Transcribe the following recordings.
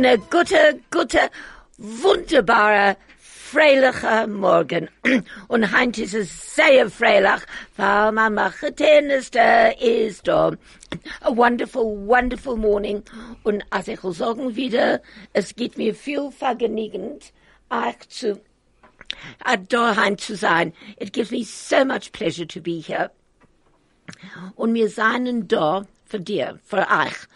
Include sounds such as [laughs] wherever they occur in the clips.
und ein guter, guter, wunderbarer, freilicher Morgen. [clears throat] Und heint ist es sehr freilich, weil Tennis, da ist da. A wonderful, wonderful morning. Und als ich will sagen wieder, es geht mir viel vergnügend, euch zu, äh, daheim zu sein. It gives me so much pleasure to be here. Und wir seien da für dir, für euch.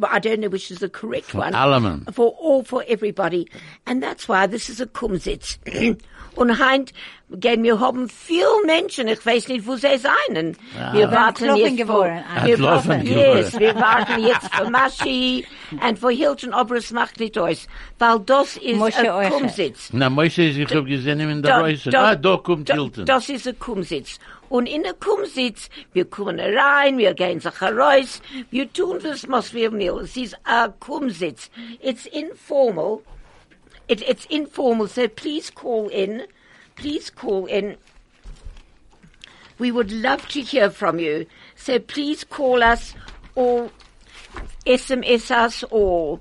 I don't know which is the correct one. allemen. For all, for everybody. And that's why this is a Kumzits. [clears throat] Und heint gehen wir haben viel Menschen, ich weiß nicht, wo sie seien. Wir warten Klopfen jetzt für, geworden. wir Klopfen warten, yes, wir warten jetzt für Maschi und für Hilton, aber es macht nicht aus, weil das ist Moshe ein Kumzits. Na, Moshe, ich hab gesehen ihn in der Reise. Ah, da kommt da- Hilton. Das ist ein Kumzits. Und in der Kumzits, wir kommen rein, wir gehen sich heraus, wir tun das, was wir wollen. Es ist ein Kumzits. It's informal. It, it's informal, so please call in. Please call in. We would love to hear from you. So please call us or SMS us or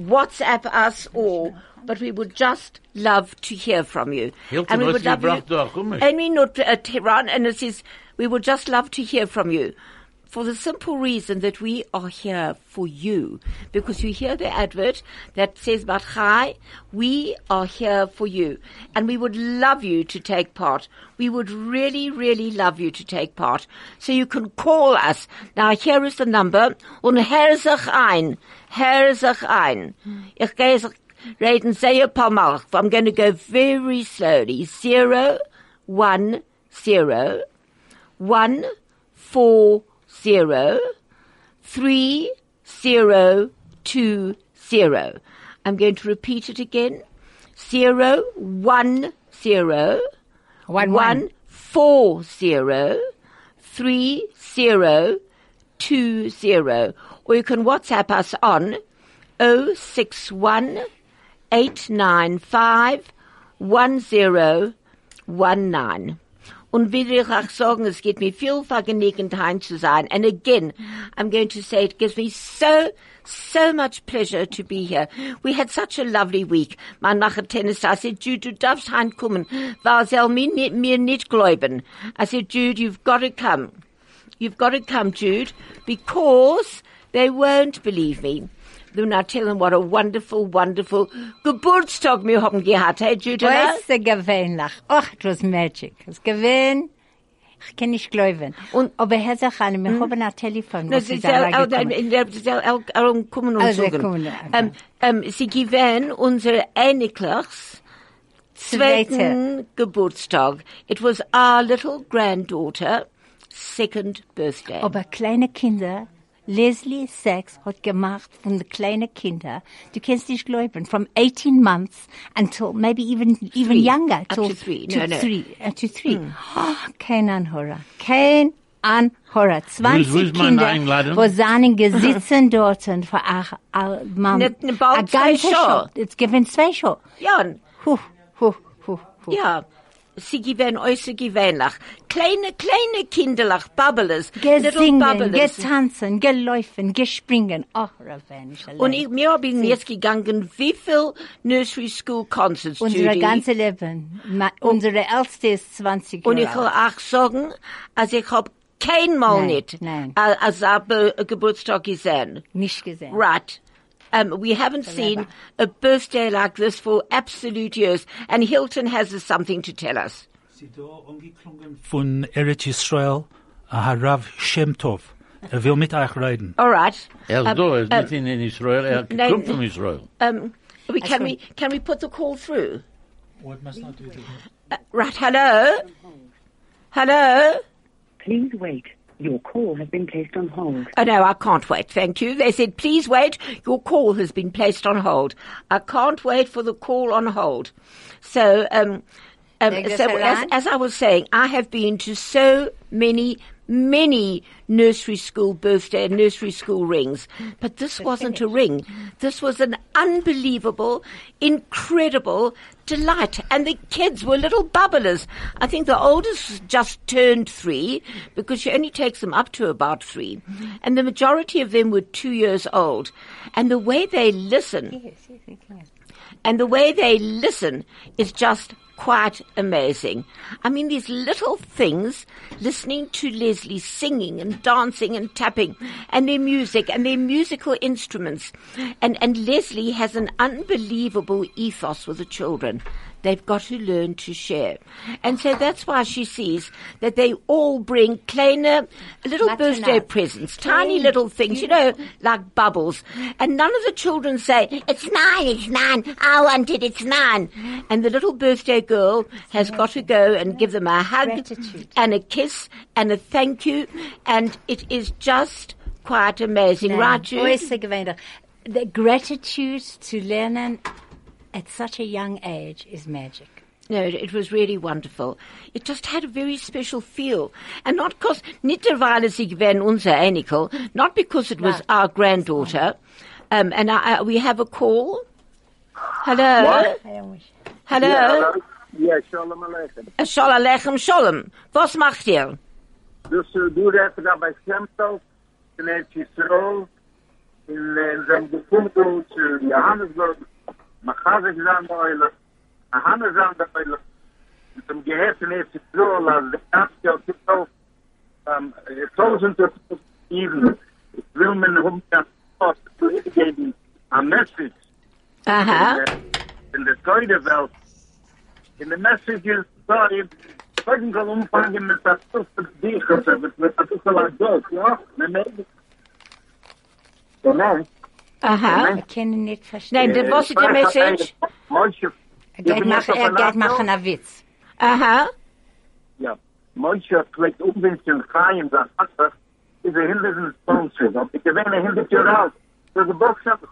WhatsApp us or, but we would just love to hear from you. Hilton, we would love you, Hummus? not uh, Tehran, and it is, we would just love to hear from you. For the simple reason that we are here for you. Because you hear the advert that says Batchai, we are here for you. And we would love you to take part. We would really, really love you to take part. So you can call us. Now here is the number. Und sich ein. Sich ein. Ich gehe reden sehr paar Mal. I'm going to go very slowly. Zero, one, zero, one, four, zero, three, zero, two, zero. I'm going to repeat it again. Zero, one, zero, One, one, one. four, zero, three, zero, two, zero. Or you can WhatsApp us on 061 895 1019. Und will ich auch sagen, es geht mir viel vergnügend heim zu sein. And again, I'm going to say it gives me so, so much pleasure to be here. We had such a lovely week. Man macht Tennis. I said, Jude, du darfst heimkommen, weil soll mir, mir nicht glauben. I said, Jude, you've got to come. You've got to come, Jude, because they won't believe me. I tell them what a wonderful, wonderful Geburtstag wir haben gehabt. Hey, hello? Was ist gewöhnlich? Ach, it was magic. Es gewöhn. Ich kann nicht glauben. Und- Aber Herr Sachane, wir haben ein Telefon, was sie da reingekommen. in der, sie soll auch- auch kommen und Ah, sagen. Ähm, ähm, sie gewähren unsere Ähnlichs zweiten Zweite. Geburtstag. It was our little granddaughter second birthday. Aber kleine Kinder, Leslie Sachs hat gemacht von den kleinen Kindern, du kannst nicht glauben, from 18 months until maybe even, even Three. younger. Up till- to three. To No, no. three. Uh, to three. Oh, kein Anhörer. Kein Anhörer. 20 wo ist meine Kinder, wo seinen gesitzen dort für ach, ach, Mann. Ne- ne, a ganze Show. Show. Jetzt zwei Show. ja, Huh, huh, huh, huh. ja. Sie gewähren äußer gewähnlich. Kleine, kleine Kinderlach, little Gesingen, getanzen, geläufen, gespringen. Oh, Raven, Und ich, mir ich jetzt gegangen, wie viel Nursery School Concerts, Unsere Judy? ganze Leben. Ma, unsere älteste ist 20 Und ich Jahre will auch sagen, also ich hab keinmal Nein, nicht nein. äh, als Ab- Geburtstag gesehen. Nicht gesehen. Right. Um, we haven't seen a birthday like this for absolute years, and Hilton has something to tell us. Sie da angeklungen von Eretz Israel, Harav Shem Tov. Er will mit euch reden. All right. Er ist Um, da, er ist um, nicht in in Israel, er nein, kommt von Israel. Um, we, can we can we put the call through? What must not do? Uh, right. Hello. Hello. Please wait. Your call has been placed on hold. Oh no, I can't wait. Thank you. They said, please wait. Your call has been placed on hold. I can't wait for the call on hold. So, um, um, so as, as I was saying, I have been to so many many nursery school birthday and nursery school rings. But this wasn't a ring. This was an unbelievable, incredible delight. And the kids were little bubblers. I think the oldest just turned three because she only takes them up to about 3 And the majority of them were two years old. And the way they listen, and the way they listen is just quite amazing. I mean, these little things, listening to Leslie singing and dancing and tapping and their music and their musical instruments. And, and Leslie has an unbelievable ethos with the children. They've got to learn to share. And so that's why she sees that they all bring kleine, little Maternal. birthday presents, tiny little things, you know, like bubbles. And none of the children say, it's nine, it's nine, I want it, it's nine. And the little birthday girl has got to go and give them a hug Gratitude. and a kiss and a thank you. And it is just quite amazing, right, Jude? Äußer gewöhnlich. The gratitude to lernen at such a young age is magic. No, it, it was really wonderful. It just had a very special feel. And not because, nicht derweil sie gewesen unser Enkel, not because it was our granddaughter. Um, and I, I, we have a call. Hello? Hello? Ja, shalom aleichem. Uh, Shalom Aleichem Shalom. Was macht ihr? Dus uh, du redest da bei Schemtel, in Eretz Yisrael, in uh, zijn gefunden zu Johannesburg, Machazik zan da oile, Ahannes zan da oile, mit dem Gehirn in Eretz Yisrael, als de Kapsel Yisrael, um, tausend of even, will men hum ja fast to geben a message Aha. in the, in the Teure Welt. In the messages, sorry, Folgen kann umfangen mit der Tusse Dichete, mit mit der Tusse Lagos, ja? Ne, ne? Genau. Aha. Ich kann ihn nicht verstehen. Nein, dann was ist der Message? Er geht machen, er geht machen einen Witz. Aha. ja, manche vielleicht umwinkeln, Chaim, das Wasser, ist er hinter den Sponsor. Und ich gewinne hinter dir raus. So die Botschaft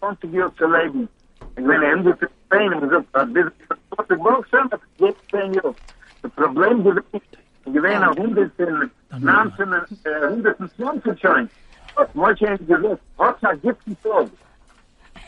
kommt zu dir zu leben. Ich gewinne hinter dir Spain, und so, das ist die Botschaft, geht Spain, jo. Das Problem gewinne, ich gewinne auch hunderten, 19, äh, 120 schon. Manche haben gesagt, was hat gibt es so?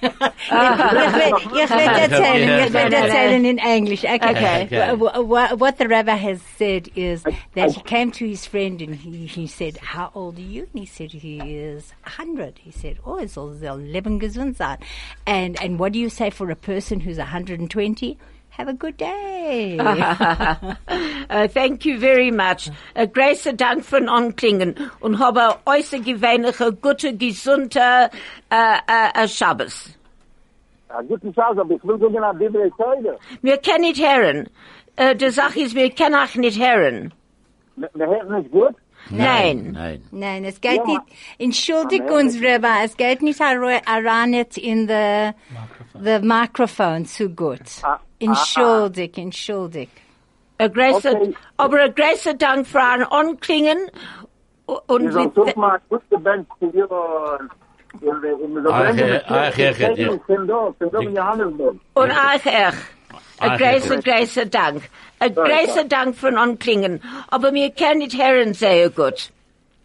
Ich will, ich will erzählen, ich will erzählen in English. Okay. Okay. Okay. Wh- wh- What the rabbi has said is that he came to his friend and he, he said, how old are you? And he said, he is 100. He said, oh, it's all sehr leben gesund sein. And, and what do you say for a person who's 120? Have a good day. [laughs] Uh, thank you very much. Uh, großer Dank von Anklingen und habe äußerst gewöhnliche, gute, gesunde äh, äh, äh, Schabbos. Ja, guten Tag, aber ich will gucken nach Bibel Teure. Wir können nicht hören. Äh, die Sache ist, wir können auch nicht hören. Wir hören nicht gut? Nein. Nein. Nein, es geht Ja, nicht, entschuldig uns, Rabbi, es geht nicht heran in the, the microphone zu gut. Ah, Entschuldig, entschuldig. Ein großer, Okay. aber ein großer Dank für ein Anklingen und Wir sollen mit, doch mal gut gebannt zu dir, äh, in der, in der Ach, ja, ach, Johannesburg. und euch echt. Ein Ach, großer, ja. großer Dank. Ein großer Dank von Anklingen. Aber wir können nicht hören sehr gut.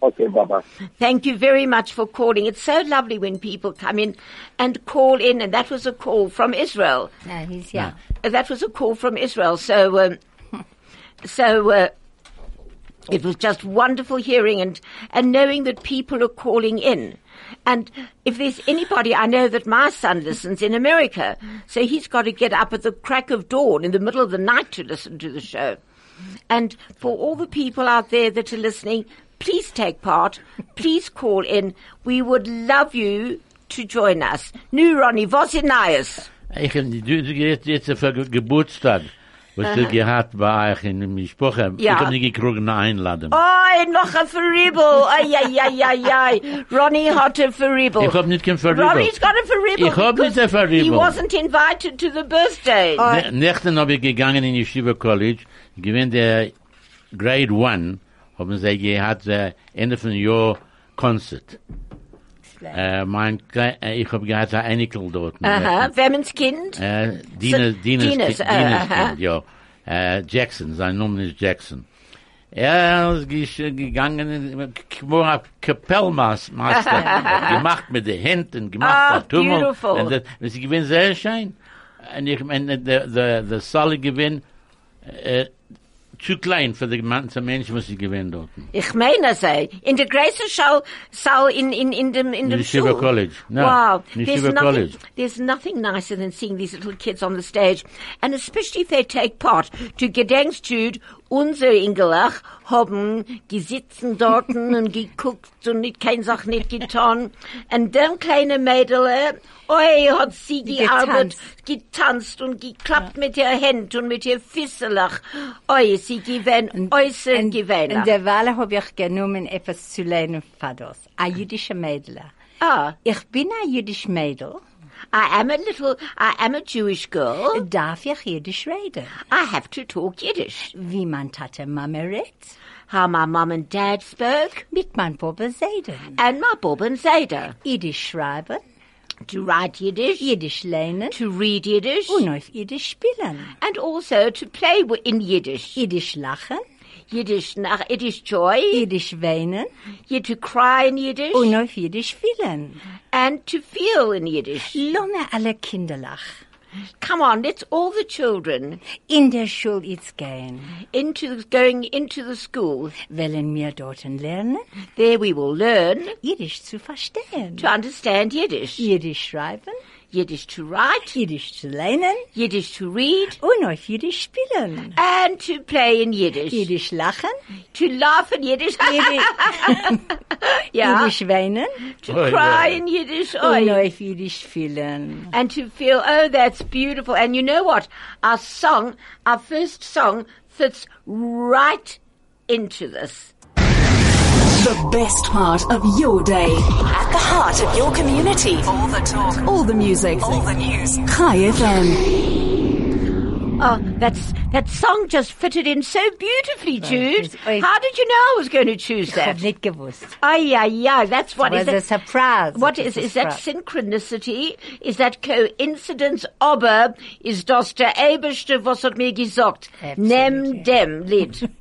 Okay, Baba. Thank you very much for calling. It's so lovely when people come in and call in, and that was a call from Israel. No, he's young. Uh, That was a call from Israel. So, um, so uh, it was just wonderful hearing and and knowing that people are calling in. And if there's anybody, I know that my son listens in America, so he's got to get up at the crack of dawn in the middle of the night to listen to the show. And for all the people out there that are listening, please take part. Please call in. We would love you to join us. Nu, Ronnie, Neues? Ich, du jetzt, jetzt für Ge- Geburtstag, was du gehabt bei euch in der Sprache. Ja. Ich hab nicht gekriegt eine Einladung. Oh, noch ein Verriebel. Ai, ai, ai, ai, ai. Ronnie hat ein Verriebel. Ich hab nicht kein Verriebel. Ronnie's got a Verriebel. Ich hab nicht ein Verriebel. He wasn't invited to the birthday. Ne- Nächten habe ich gegangen in Yeshiva College, gewinnt der Grade 1, haben sie gehabt, äh, Ende von Jahr Concert. Äh, mein, äh, ich habe gehabt, ein Einikel dort. Aha, Wemmens Kind. Äh, Dines, So- Dines, Dines, äh, Dines aha. Kind, ja. Äh, Jackson, sein Name ist Jackson. Er ist gegangen, כמו ein Kapellmeister, [laughs] gemacht mit den Händen, gemacht Ah, der Tummel. beautiful. Und das, gewinnt sehr schön. Und ich meine, der, der, der Saal gewinnt, äh, zu klein für die ganze Menschen, was sie gewinnt dort. Ich meine sei, in der großen Schau, Saal in, in, in dem, in dem Schul. College. No, wow. There's nothing, College. there's nothing nicer than seeing these little kids on the stage. And especially if they take part to Gedenkstud, unsere Ingelach haben gesitzen dort und geguckt und nicht, kein Sach nicht getan. Und dem kleine Mädel, oi, hat sie gearbeitet, getanzt und geklappt mit ihr Hand und mit ihr Fisselach. Oi, sie gewinnt äußerst gewinnt. In der Wahl habe ich genommen, etwas zu lernen das. Ein jüdischer Mädel. Ah. Ich bin ein jüdisch Mädel. I am a little, I am a Jewish girl. Darf ich jüdisch reden? I have to talk Yiddish. Wie man Tate Mama redet? How my mum and dad spoke, Mit mein Papa Seiden. and my Bob and Zeta. Jüdisch schreiben, To write Yiddish, Jüdisch lernen to read Yiddish, und auf Jüdisch spielen. and also to play in Yiddish. Jüdisch lachen, Yiddish nach Yiddish joy, Jüdisch weinen you to cry in Yiddish, und auf Jüdisch fühlen. and to feel in Yiddish. Lange alle Kinder lach. Come on, let's all the children In der Schule jetzt gehen. into going into the school. Wollen wir dort lernen, There we will learn Jüdisch zu verstehen. to understand Yiddish, Jüdisch schreiben, Yiddish to write, Jüdisch to lernen Yiddish to read, und auf Jüdisch spielen. and to play in Yiddish. Jüdisch lachen, To laugh in Yiddish. [laughs] yeah. Jüdisch weinen To Oh, cry yeah. in Yiddish. und Oh, auf Jüdisch fühlen. and to feel, oh, that's beautiful. And you know what? Our song, our first song, fits right into this. The best part of your day. At the heart of your community. All the talk. All the music. All the news. Chai FM. Oh, that's, that song just fitted in so beautifully, oh, Jude. it's- I- How did you know I was going to choose Ich that? [laughs] hab nicht gewusst. Ay, ay, ay, that's what was is a it? surprise. What It is, is that synchronicity? Is that coincidence? Aber ist das der Eberste, was hat mir gesagt? Nimm dem Lied. [laughs]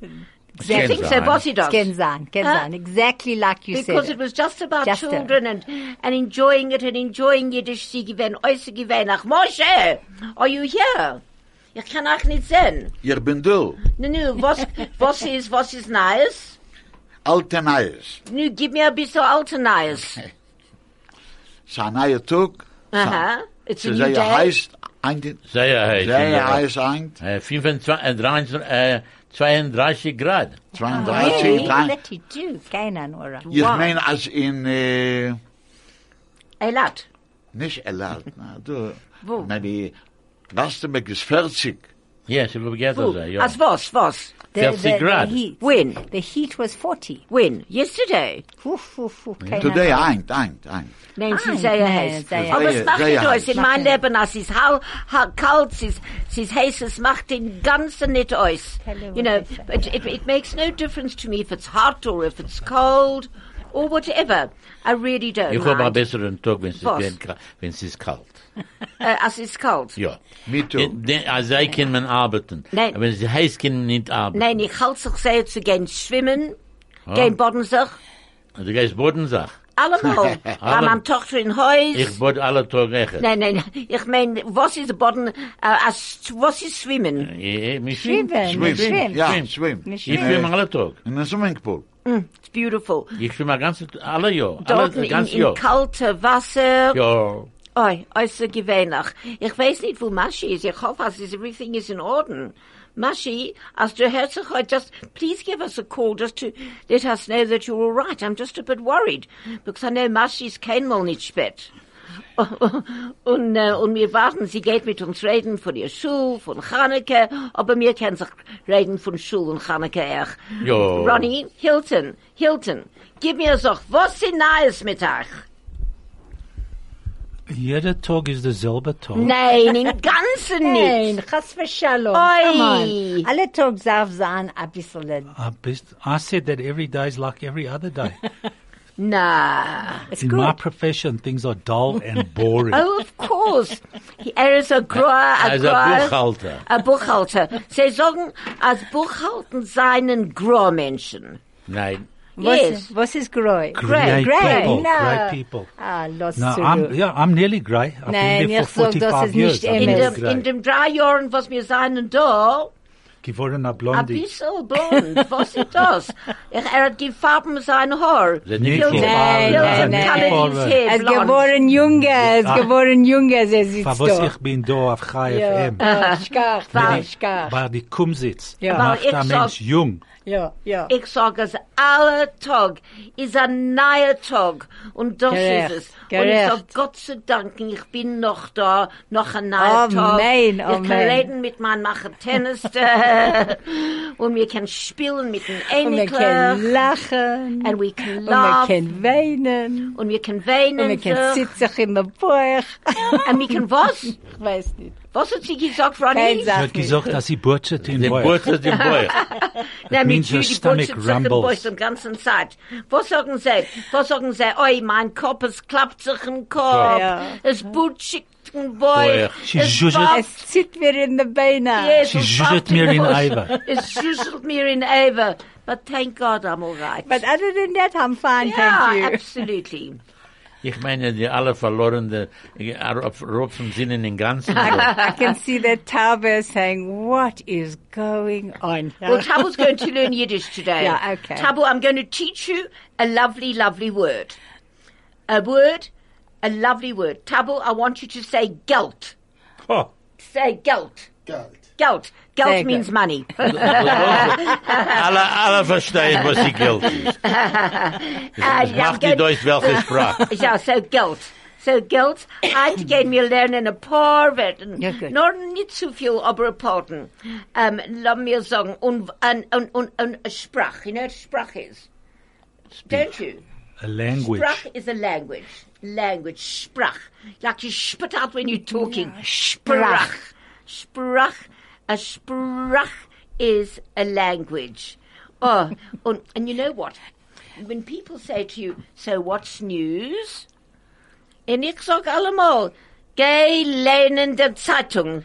I think so, sein. was he does. Can sein, can Huh? Exactly like you Because said. it was just about Just a- children and, and enjoying it and enjoying Yiddish. Sie gewähnen, äußer gewähnen. Ach, Moshe, are you here? Ich kann auch nicht sehen. Ich bin du, Nu, nu, was, was ist, was ist Neues? alte Neues. Nu, gib mir ein bisschen alte Neues. [laughs] Es ist ein neuer Tag. Aha. It's a Es new ist day. heißt, ein, Sehr heiß. sehr heiß ein, Äh, 25, äh, 23, äh, 32 Grad. 32, Really? drei- Let you do. Keine Nora. Ich Wow. meine, als in, äh, Eilat. nicht Elad, na, du, Wo? maybe, Rastenbeck ist 40. Yes, it will get Wo? das, ja. As was, was? The, 40 the, the Grad. heat. When? The heat was 40. When? Yesterday. Today, Nora. ein, ein, ein. Nein, sie Nein, sehr nein, heiß. sehr Aber es heiß. macht Sehr nicht heiß. aus. In meinem Macht Leben, es ist hau, hau, kalt, es ist, es ist heiß, es macht den ganzen nicht aus. Hello, You know, what it, it, it makes no difference to me if it's hot or if it's cold or whatever. I really don't Ich habe einen mind. besseren Tag, wenn es Was? ist, wenn es ist kalt. Äh, als es kalt. Ja. Me too. Äh, de- Also, ich kann man arbeiten. Nein. Aber wenn es heiß kann man nicht arbeiten. Nein, ich halte sich sehr zu gehen schwimmen, Ah. gehen boden sich, Du gehst Bodensach. allemal. [laughs] Bei meiner Tochter in Haus. Ich bod alle Tag recht. Nein, nein, ich meine, was ist Boden, äh, als, was ist Schwimmen? Eh, mich Schwimmen, Schwimmen, schwimmen. ja, Schwimmen. schwimmen. Nicht Ich schwimme alle Tag. In einem Swimmingpool. Mm, it's beautiful. Ich schwimme ganze, alle Jahr. Alle, Dort in, ganz in Jahr. kalte Wasser. Ja. Oi, außergewöhnlich. Ich weiß nicht, wo Maschi ist. Ich hoffe, dass everything is in order. Du hörst dich heute, just please give us a call just to let us know that you're all right. I'm just a bit worried because I know Maschi ist keinmal nicht spät. [laughs] und, äh, und wir warten, sie geht mit uns reden von ihr Schule, von Chaneke, aber wir können sich reden von Schule und Chaneke auch. Ja. Ronnie, Hilton, Hilton, gib mir so, was ist Neues mit euch? Jeder Tag ist derselbe Tag. Nein, im Ganzen Nein, nicht. chas v'shalom. Oi. Come on. Alle Tag darf sein ein bisschen. I, I said that every day is like every other day. [laughs] Na. It's In my profession, things are dull and boring. [laughs] Oh, of course. Er ist ein Groer, ein Also Groer. ein Buchhalter. Ein Buchhalter. Sie sagen, als Buchhalten seien Groer-Menschen. Nein. Was, Yes. was is grey? Grey, Grey grey, people. no. Grey people. Ah, los No, zurück. I'm, yeah, I'm nearly grey. I've Nein, been there for 45 ist years. nicht I'm In Amen. nearly dem, grey. in dem drei Jahren, was wir seien da, Geworden a ein blondie. bisschen blond. Was ist das? Er, er hat gefarben sein Haar. Sind Nicht nicht so so Nein, Viel nein, zu nein. colored his hair, Es ist blond. geworden Junge, es ist Ah. geworden Junge, sie sitzt Für was da. ich bin da auf Chai Ja, FM. ja, schkach, Weil- schkach. Weil die Kumzits Ja. macht Weil ein ich Mensch sag- jung. Ja, ja. Ich sage es, alle Tag ist ein neuer Tag. Und das Gerecht, ist es. Und ich gerecht. sage, Gott sei Dank, ich bin noch da, noch ein neuer Amen, Tag. Ich amen. kann reden mit meinem machen Tennis. [laughs] und wir können spielen mit dem Und wir können Ähnlichen. lachen. And we can Und wir laugh. können weinen. Und wir können Und wir weinen. können sitzen in der Bauch. Und wir können was? [laughs] Ich weiß nicht. Was hat sie gesagt, Ronny? Sie hat gesagt, dass sie butschert in [laughs] Den Beuch. Butter, den Bauch. Nein, mit stomach Butcher sich im. Bauch die ganze Zeit. Was sagen sie? Was sagen sie? Oi, mein Kopf, es klappt sich im Kopf. Ja. Es im Bauch. Bauch. Sie Es zieht mir in die Beine. Yes, Sie es schüttelt bappt mir in Bauch. Eiver. [laughs] Es schüttelt mir in Eiver. But thank God I'm all right. But other than that, I'm fine, yeah, thank you. absolutely. Ich meine, die alle verlorene, äh, Rob vom Sinn in den ganzen. [laughs] I can see that Taube saying, what is going on? Well, Tabu's going to learn Yiddish today. Yeah, okay. Tabu, I'm going to teach you a lovely, lovely word. A word, a lovely word. Tabu, I want you to say geld. Oh, Say geld. Geld. Geld. Geld Sehr means gut. money. [laughs] alle, alle verstehen, was die Geld ist. Es macht die Deutsch welche Sprache. Ja, so Geld. So Geld, heute gehen wir lernen ein paar Wörter. Ja, gut. Nur nicht zu viel, aber ein paar. Ähm, um, lass mir sagen, und, und, und, und, und Sprache. You know what Sprache is? Don't you? A language. Sprach is a language. Language. Sprach. Like you spit out when you're talking. Sprach. Sprach. A sprach is a language. Oh, and, and you know what? When people say to you, so what's news? En ik sag allemal, geh lehnen der Zeitung.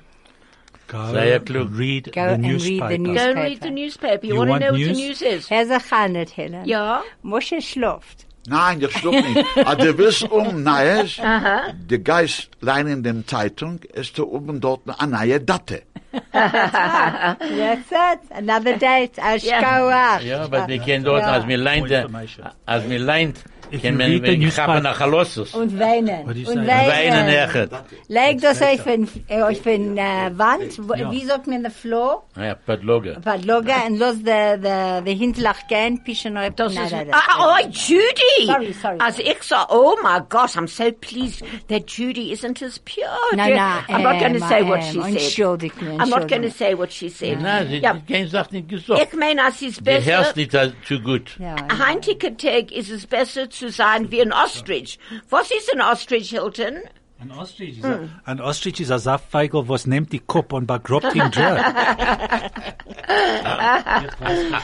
Go Sehr read Go the and read the newspaper. Go and read the newspaper. You, You want to want know what news? the news is? Here's a Chanet, Helen. Ja? Moshe schläft. Nein, ich schlug nicht. Aber du wirst um Neues, der Geist lein in dem Zeitung, ist da oben dort eine neue Datte. [laughs] That's it. Another date. Ashkoach. Ja, aber wir kennen dort, als wir leint, information. als wir leint, The wir newspaper- gappen nach Halossus. Und weinen. Und say? Weinen echt. Leg das auf den, auf den Wand. Wie sagt man, the floor? Ja, Padloge. Padloga und los the, the, the Hintlach gehen, pischen auf ah, oh, Judy! Sorry, sorry. As ich sag, oh my gosh, I'm so pleased that Judy isn't as pure. No, no, I'm not going to um, say what she said. I'm not going to say what she said. Nein, sie, Ja. kein sagt nicht gesagt. Ich meine, es ist Die besser, hörst nicht äh, zu gut. Ja, heintige Tag ist es besser zu sein wie ein Ostrich. Was ist ein Ostrich, Hilton? An ostrich is a, hmm. an ostrich is a Saftfeigel, was nimmt die Kup und begrabt ihn drin.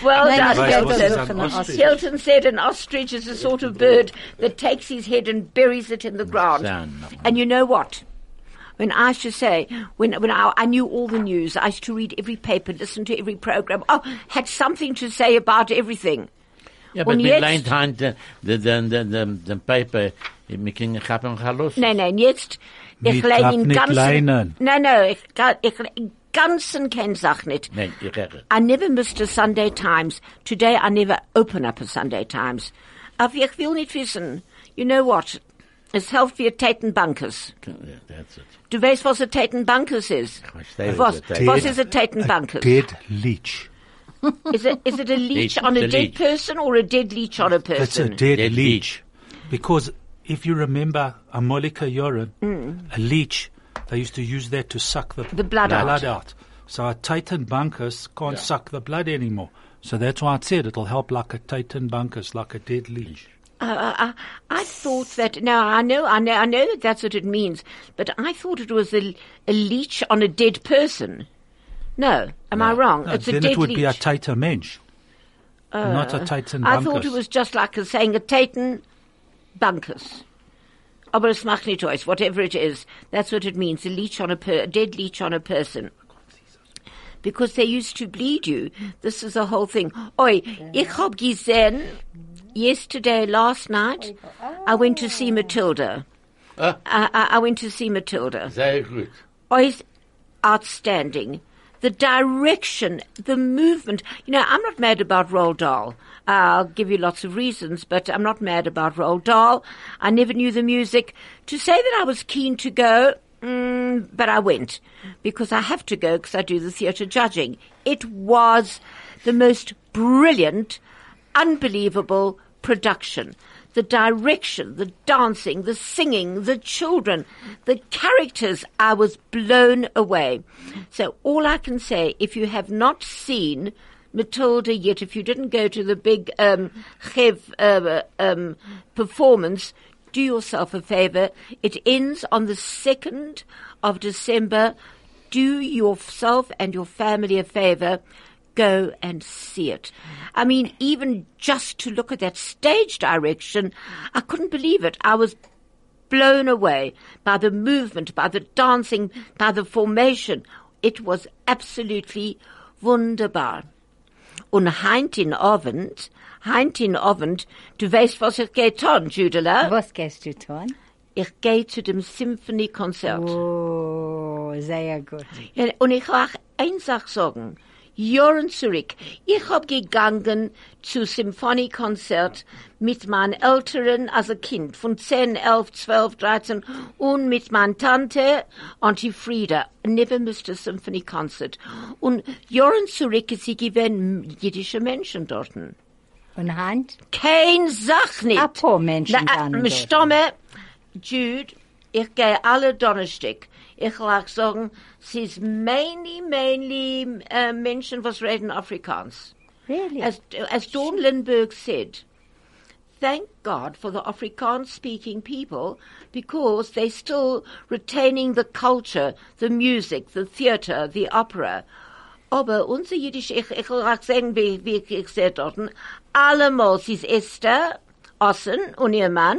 Well done, ich weiß, was Hilton. ist ein Ostrich? Hilton said an ostrich is a sort of bird that takes his head and buries it in the ground. And you know what? When I used to say, when, when I, I knew all the news, I used to read every paper, listen to every program, oh, had something to say about everything. Ja, aber Und wir jetzt- den, den, den, den, den Paper, eh, wir können gappen nach Halossus. Nein, nein, jetzt, ich Mit lehne in ganzen, leinen. nein, nein, ich, ga- ich, in ganzen kenn Sach nicht. Nein, ich rede. I never missed a Sunday Times. Today I never open up a Sunday Times. Aber ich will nicht wissen. You know what? Es hilft wie Taten Bankers. Ja, That's it. Du weißt, was ein Taten Bankers ist? verstehe, Was, was ein Taten- was ist ein Taten Bankers? Dead leech. [laughs] Is it, is it a leech Leech, on a it's dead leech. person or a dead leech on a person? It's a dead, Dead leech. Because if you remember Amolika urine, mm. a leech, they used to use that to suck the, The blood out. out. So a Titan bunkers can't suck the blood anymore. So that's why I said it'll help like a Titan bunkers, like a dead leech. Uh, I, I thought that. Now I know, I know, I know that that's what it means. But I thought it was a, a leech on a dead person. No, am I wrong? No, it's a then dead it would leech. be a Titan mensch. not a Titan I thought it was just like a, saying a Titan bunkers. aber es macht nicht aus, whatever it is. That's what it means, a leech on a, per, a dead leech on a person. Because they used to bleed you. This is the whole thing. Oi, ich hab gesehen, yesterday, last night, I went to see Matilda. Ah. I, I, I went to see Matilda. Sehr gut. Always outstanding. The direction, the movement. You know, I'm not mad about Roald Dahl. I'll give you lots of reasons, but I'm not mad about Roald Dahl. I never knew the music. To say that I was keen to go, mm, but I went because I have to go because I do the theatre judging. It was the most brilliant, unbelievable production. The direction, the dancing, the singing, the children, the characters, I was blown away. So all I can say, if you have not seen Matilda yet, if you didn't go to the big um, Chev uh, um, performance, do yourself a favor. It ends on the 2nd of December. Do yourself and your family a favor. Go and see it. I mean, even just to look at that stage direction, I couldn't believe it. I was blown away by the movement, by the dancing, by the formation. It was absolutely wunderbar. Und heint in Abend, heint in Abend, du weißt, was ich geh tun, Judela? Was gehst du tun? Ich gehe zu dem Symphoniekonzert. Oh, sehr gut. Ja, und ich will auch eins sagen. Jahren zurück. Ich hab gegangen zu Symphoniekonzert mit meinen Älteren als ein Kind von 10, 11, 12, 13 und mit meiner Tante Auntie Frieda. Never Symphony Concert. Und Jahren zurück ist sie gewesen jüdische Menschen dort. Und Hand? Kein Sach nicht. Ein paar Menschen Na, äh, dort. Stamme, Jude, ich gehe alle Donnerstag. Ich lag sagen, es ist mainly, mainly eh, äh, Menschen, was reden Afrikaans. Really? As, as Dawn Lindberg said, thank God for the Afrikaans-speaking people because they're still retaining the culture, the music, the theater, the opera. Aber unser Jiddisch, ich, ich will auch sagen, wie, wie ich sehe dort, allemal ist Esther, Ossen und ihr Mann,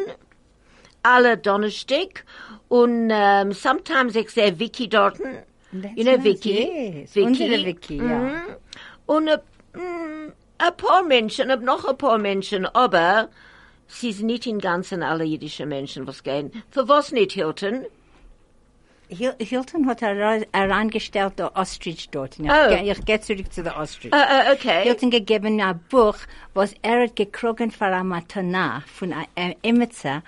alle Donnerstag und um, sometimes ich sehe Vicky dort, you know nice, Vicky, yes. Unsere Vicky, ja. Mhm. Und ein, mm, ein paar Menschen, und noch ein paar Menschen, aber sie sind nicht im Ganzen alle jüdische Menschen, was gehen. Für was nicht, Hilton? Hil- Hilton hat hera- herangestellt der Ostrich dort. Ich, Oh. ge- ich gehe zurück zu der Ostrich. Uh, uh, okay. Hilton gegeben ein Buch, was er hat gekriegt für eine Matana von einem Emitzer,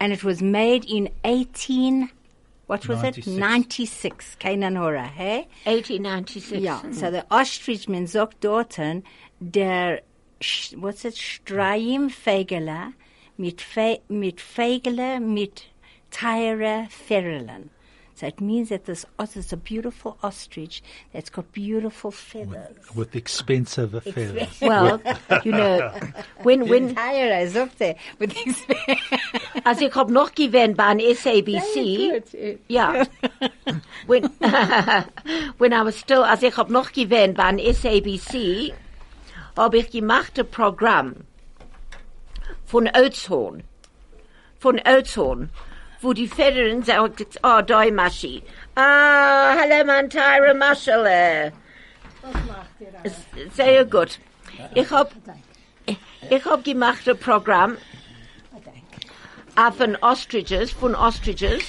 and it was made in 18, what was 96. it? 96. Keine Hora, hey? 1896. Ja, hmm. so der Ostrichman sagt dort, der, what's it, Streim Fegele mit, Fe, mit Fegele mit Tyre Ferrelen. So it means that this os- is a beautiful ostrich that's got beautiful feathers. with expensive feathers. [laughs] Well, [laughs] you know, when, when, Tyre, sagt er, with these also ich hab noch gewähnt bei einem SABC. Ja. when, [laughs] when I was still, also ich hab noch gewähnt bei einem SABC, hab ich gemacht ein Programm von Oudtshoorn. Von Oudtshoorn. Wo die Federern sagen, oh, doi Maschi. Ah, hallo mein Tyra Maschele. Sehr gut. Ich hab, ich hab gemacht ein Programm von Ostriches, von Ostriches.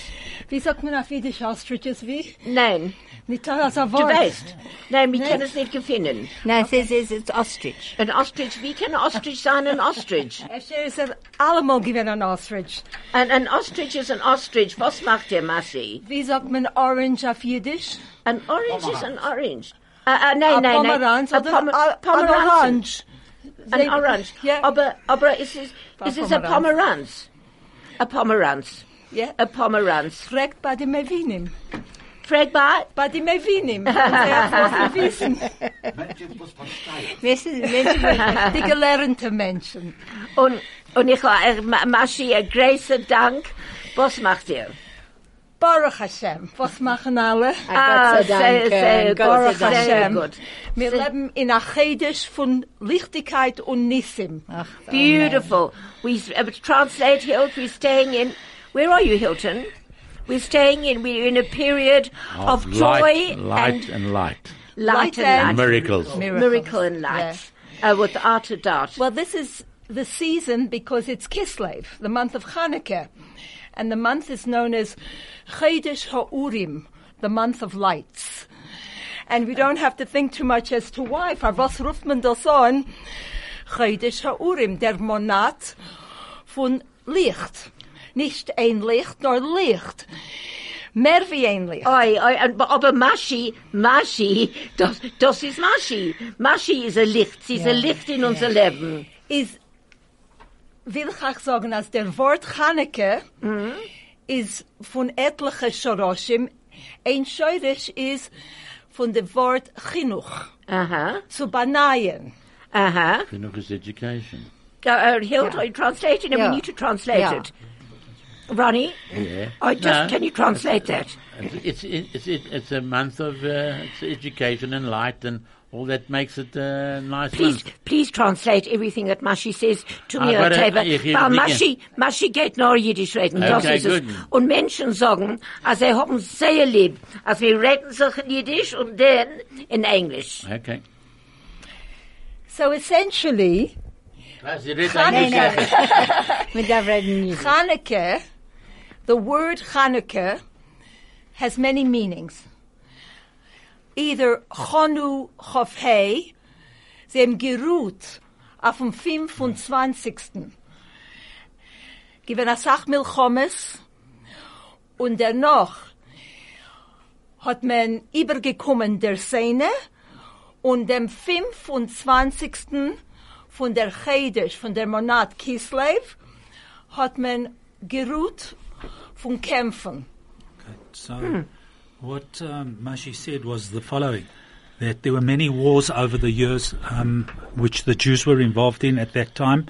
Wie sagt man auf Jiddisch Ostriches wie? Nein, Nicht als ein du Wort. weißt. Nein, wir können es nicht gefunden. No, it says it's, it's ostrich. Ein Ostrich, wie kann ein Ostrich sein, ein Ostrich? [laughs] Er ist allemal gewesen ein Ostrich. Ein, ein Ostrich ist ein Ostrich. Was macht der, Massi? Wie sagt man Orange auf Jiddisch? Ein Orange ist ein Orange. Äh, äh, nein, Ein nein, nein. Pomeranz Ein oder Pomer- ein- ein Orange? Ein Orange. Ja. Aber, aber es ist, es ist ein Pomeranz. Pomeranz. Ein Pomeranz. Ja. Ein Pomeranz. Fragt bei den Mevinim. Bei den Mevinim. Und er hat wissen. Weißt du, Menschen, Die gelernten Menschen. Und, und ich ein großer Dank. Was macht ihr? Baruch Hashem. Was machen alle? Ah, Gott sei Dank, sehr, sehr gut. Baruch Sehr Hashem. gut. Wir leben in einer Chedisch von Lichtigkeit und Nissim. Ach, Beautiful. We uh, translate here. We're staying in. Where are you, Hilton? We're staying in, we're in a period of, joy light, light and and light. light Light and and- light. Miracles. Miracle and light. Uh, without a doubt. Well, this is the season because it's Kislev, the month of Hanukkah. And the month is known as Chodesh HaUrim, the month of lights. And we don't have to think too much as to why. For was ruft man das an? Chodesh HaUrim, der Monat von Licht. Nicht ein Licht, nur Licht. Mehr wie ein Licht. Oi, oi, aber Mashi, Mashi, das, das ist Mashi. Mashi ist ein Licht, sie ist ein Licht in unser Leben. is will ich auch sagen, als der Wort Chaneke ist von etlichen Shoroshim, ein Scheurisch ist von dem Wort Chinuch, Aha, zu banaien. aha. Chinuch is education. Uh, uh, Hild, are you translating? And Yeah. we need to translate Yeah. it. Ronnie? Yeah. I just, No. can you translate that? It's it's it's, it's a month of uh, it's education and light and all that makes it a nice Please, month. please translate everything that Mashi says to me, warte, Teva. ich- ich- Weil ich- Mashi, Mashi geht nur Jiddisch reden, das Okay, ist es. good. Und Menschen sagen, als sie haben sehr lieb, als wir reden sich in Jiddisch und dann in Englisch. Okay. So essentially, Was, [laughs] the word Chaneke has many meanings. Either Chonu Chofhei, sie haben geruht auf dem hmm. 25. Given a Sach Milchomes und dennoch hat man übergekommen der Szene und dem 25. von der Chedesh, von der Monat Kislev, hat man geruht von Kämpfen. So, what um, Mashi said was the following: that there were many wars over the years um, which the Jews were involved in at that time,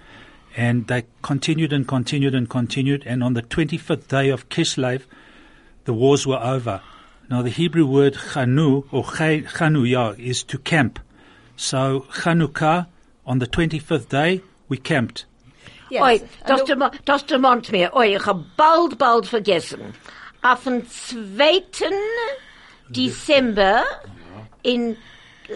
and they continued and continued and continued. And on the 25th day of Kislev, the wars were over. Now, the Hebrew word chanu or chanu is to camp. So Chanukah on the 25th day we camped. Yes. Oi, das, Mo- das der Mond mir. Oi, ich hab bald, bald vergessen. Auf dem 2. Dezember in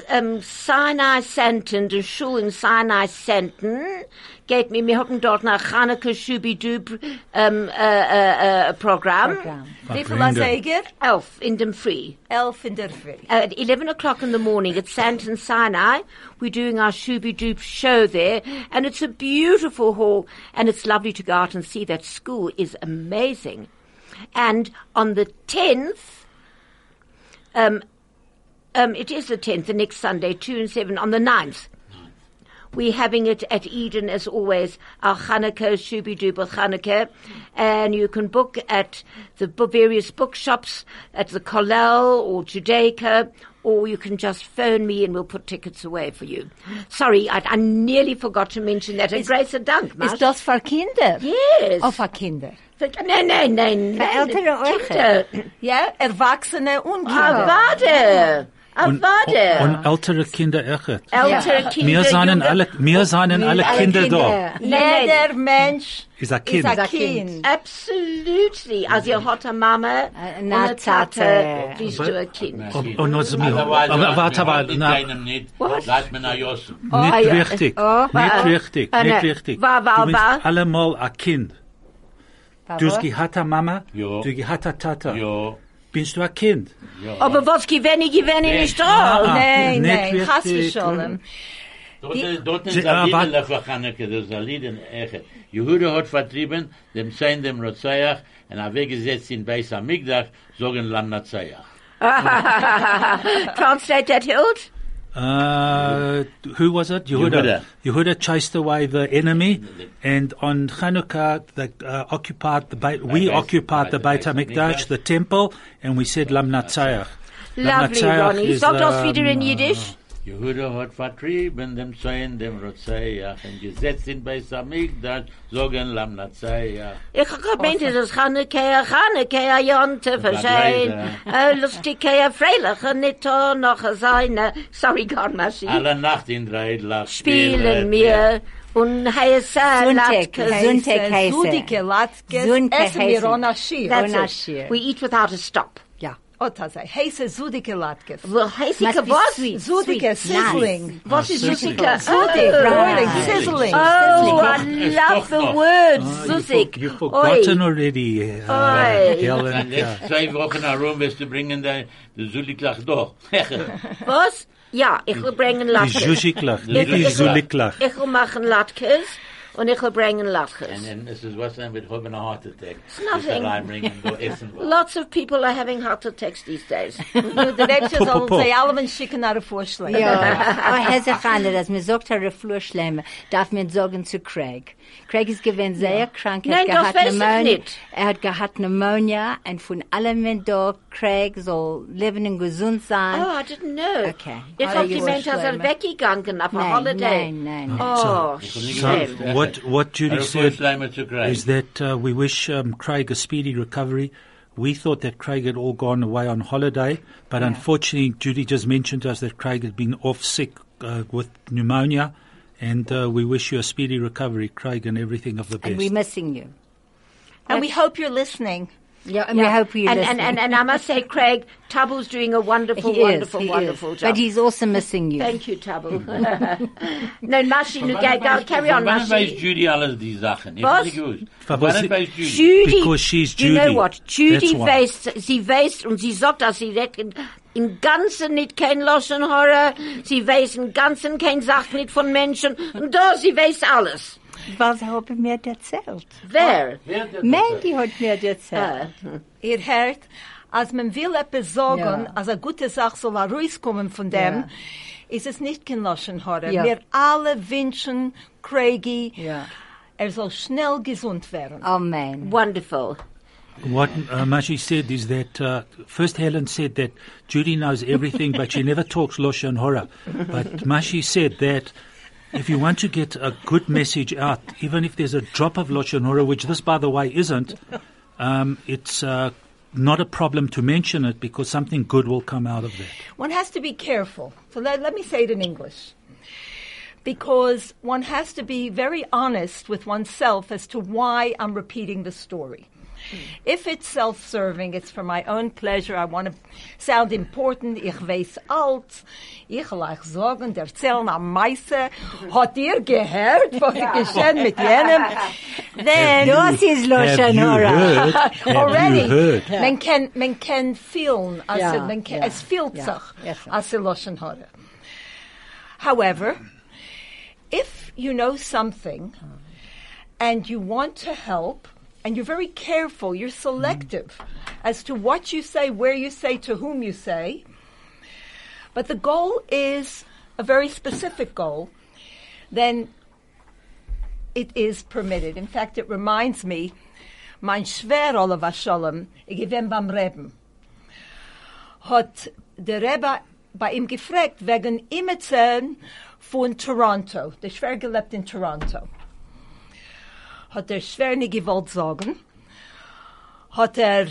ähm, Sinai Center, der Schule in Sinai Center, geht mir, wir haben dort nach Hanukkah Shubidub ähm, um, äh, uh, äh, uh, äh, uh, Programm. Programm. Wie viel Brenda. Säger? Elf in dem Free. Elf in der Früh. at 11 o'clock in the morning at Sandton Sinai. We're doing our Shooby Doop show there, and it's a beautiful hall, and it's lovely to go out and see that school is amazing. And on the 10th, um, um, it is the 10th, the next Sunday, 2 and 7, on the 9th. We're having it at Eden as always, our Hanukkah, Shubi Duba Hanukkah. And you can book at the various bookshops at the Kollel or Judaica, or you can just phone me and we'll put tickets away for you. Sorry, I, I nearly forgot to mention that. And Grace a Dunk, Ist das für Kinder? Yes. Oh, für Kinder. Nein, nein, nein. Für ältere Kinder. Ja, Erwachsene und Kinder. Ah, warte. Und ältere Kinder echt. Ältere Kinder. Wir seien junge- alle, wir seien alle Kinder da. Nein, nein. Jeder Mensch Ist ein ist Kind. ein ein Kind. Kind. Absolutely. Also ihr hat eine Mama Äh, und na, eine Tate, Tate. bist du ein Kind. Und, und also mir, Otherwise, aber warte, wir aber, halten na, keinem nicht. Lass mir nach Josse. nicht Ah, ja. richtig, Oh, nicht äh, richtig, äh, nicht ne. richtig. Wa- wa- du bist wa? allemal ein Kind. Du hast gehabt eine Mama, Ja. du gehabt eine Tata. Ja. Bist du ein Kind? Aber was gewinne, gewinne nicht da. Ah, Nein, nicht nein, richtig. hast du schon. Dort, dort Sie- ist ah, ein wat- Lied für Chaneke, das ist ein Lied in Eche. Jehuda hat vertrieben, dem Sein dem Rotzayach, und er weggesetzt in Beis Amigdach, sagen Lam Natzayach. [laughs] Translate that, Hild. Uh, who was it? Yehuda. Yehuda. Yehuda chased away the enemy, and on Hanukkah, they uh, occupied the Beit, we occupied the Beit Beit HaMikdash, HaMikdash. the temple, and we said Lam Natzayach. Lam Lovely, Natzayach Ronnie. is, Sag das wieder in um, Jiddisch. Jehuda hat vertrieben, dem Sein dem Rotzayach, und gesetzt in Beis Amigdach, sagen Lam Natzayach. Ich hab gemeint, es ist Chanukah, Chanukah, Jonte, Verschein. Äh, Lustige, freiliche, äh, nicht noch seine. Sorry, God, Maschi. Alle Nacht in drei Lach Spielen wir Und heiße Sonntag, Latkes. Sonntag heiße. Zudike Latkes, Sonntag essen wir heiße. on a Shir. That's Ohne it. Schier. We eat without a stop. Ja. Otase, heise Zudike Latkes. Well, heiße Must be was? sweet. Zudike, sweet, nice. sizzling. What is sizzling. Zuzika? Zudik, Oh, boiling, Right. sizzling. Oh, I It's love the doch- word Ah, you Zuzik. for- You've forgotten Oi. already. Uh, Oi. Helen, Und [laughs] ja. jetzt zwei Wochen herum wirst du bringen dein, du Zuliklach doch. Was? Ja, ich will bringen Die Latkes. Zsuzsiklach, nicht Ich- die ich will- Zuliklach. Ich will machen Latkes und ich will bringen Und Latkes. dann ist es was dann mit a heart attack. It's nothing. Ist reinbringen, du essen was. Lots of people are having heart attacks these days. Nu, de Rebsche Pop, soll pop, pop. sie alle schicken nach der Vorschläge. Ja, aber Herr Zachane, dass mir sagt, Herr Flurschleim, darf mir sagen zu Craig. Craig ist gewesen sehr krank, er Nein, hat das gehabt weiß ich Pneumonia. nicht. Er hat gehabt Pneumonia und von allem wenn da Craig soll leben und gesund sein. Oh, I didn't know. Okay. Ich Alle hab gemeint, er sei Vorschläge. weggegangen auf a holiday. nein, nein. Oh, So, shame. What, what Judy said Vorschleimer zu kriegen. is that uh, we wish um, Craig a speedy recovery. We thought that Craig had all gone away on holiday, but unfortunately, Judy just mentioned to us that Craig had been off sick uh, with pneumonia, and uh, we wish you a speedy recovery, Craig, and everything of the best. And we're missing you. And we hope you're listening. Yeah, and we hope you're and, and, and, and I must say, Craig, Tabu's doing a wonderful, he wonderful, is, wonderful is. job. But he's also missing you. Thank you, Tabu. [laughs] [laughs] no, Mashi, nu, go, go, carry on, Wann weiß Judy alles die Sachen? Ich Was? hab nicht gewusst. Aber Wann sie- weiß Judy? Judy, Because she's Judy. you know what? Judy That's why. weiß, sie weiß und sie sagt, dass sie redt in, im Ganzen nicht kein Loschen Horror, sie weiß im Ganzen kein Sach nicht von Menschen und da sie weiß alles. Was haben mir erzählt? Wer? Mandy hat mir erzählt. Ihr hört, als man will etwas sagen, Ja. als eine gute Sache soll rauskommen von dem, Ja. ist es nicht kein Loschenhorror. Ja. Wir alle wünschen Craigie, Ja. er soll schnell gesund werden. Amen. Wonderful. What uh, Mashi said is that uh, first Helen said that Judy knows everything, but she never talks Loshan Hora. But Mashi said that if you want to get a good message out, even if there's a drop of Loshan Hora, which this, by the way, isn't, um, it's uh, not a problem to mention it because something good will come out of that. One has to be careful. So let, let me say it in English. Because one has to be very honest with oneself as to why I'm repeating the story. Mm. If it's self-serving, it's for my own pleasure. I want to sound important. Ich weiß alt. Ich will euch sagen, der Zellen am Meise. Hat ihr gehört, was geschehen mit jenem? [laughs] Then, Das ist Loshan Hora. [laughs] Already, heard? man can, man can feel, as Ja, man can, es fühlt sich, ja. as a Lashon Hara. However, if you know something mm. and you want to help, and you're very careful, you're selective as to what you say, where you say, to whom you say, but the goal is a very specific goal, then it is permitted. In fact, it reminds me, mein Schwer Oliver Shalom, gewinn beim Reben, hat der Rebbe bei ihm gefragt wegen Imezen von Toronto. Der Schwer gelebt in Toronto. Hat der Schwer nicht gewollt sagen. Hat er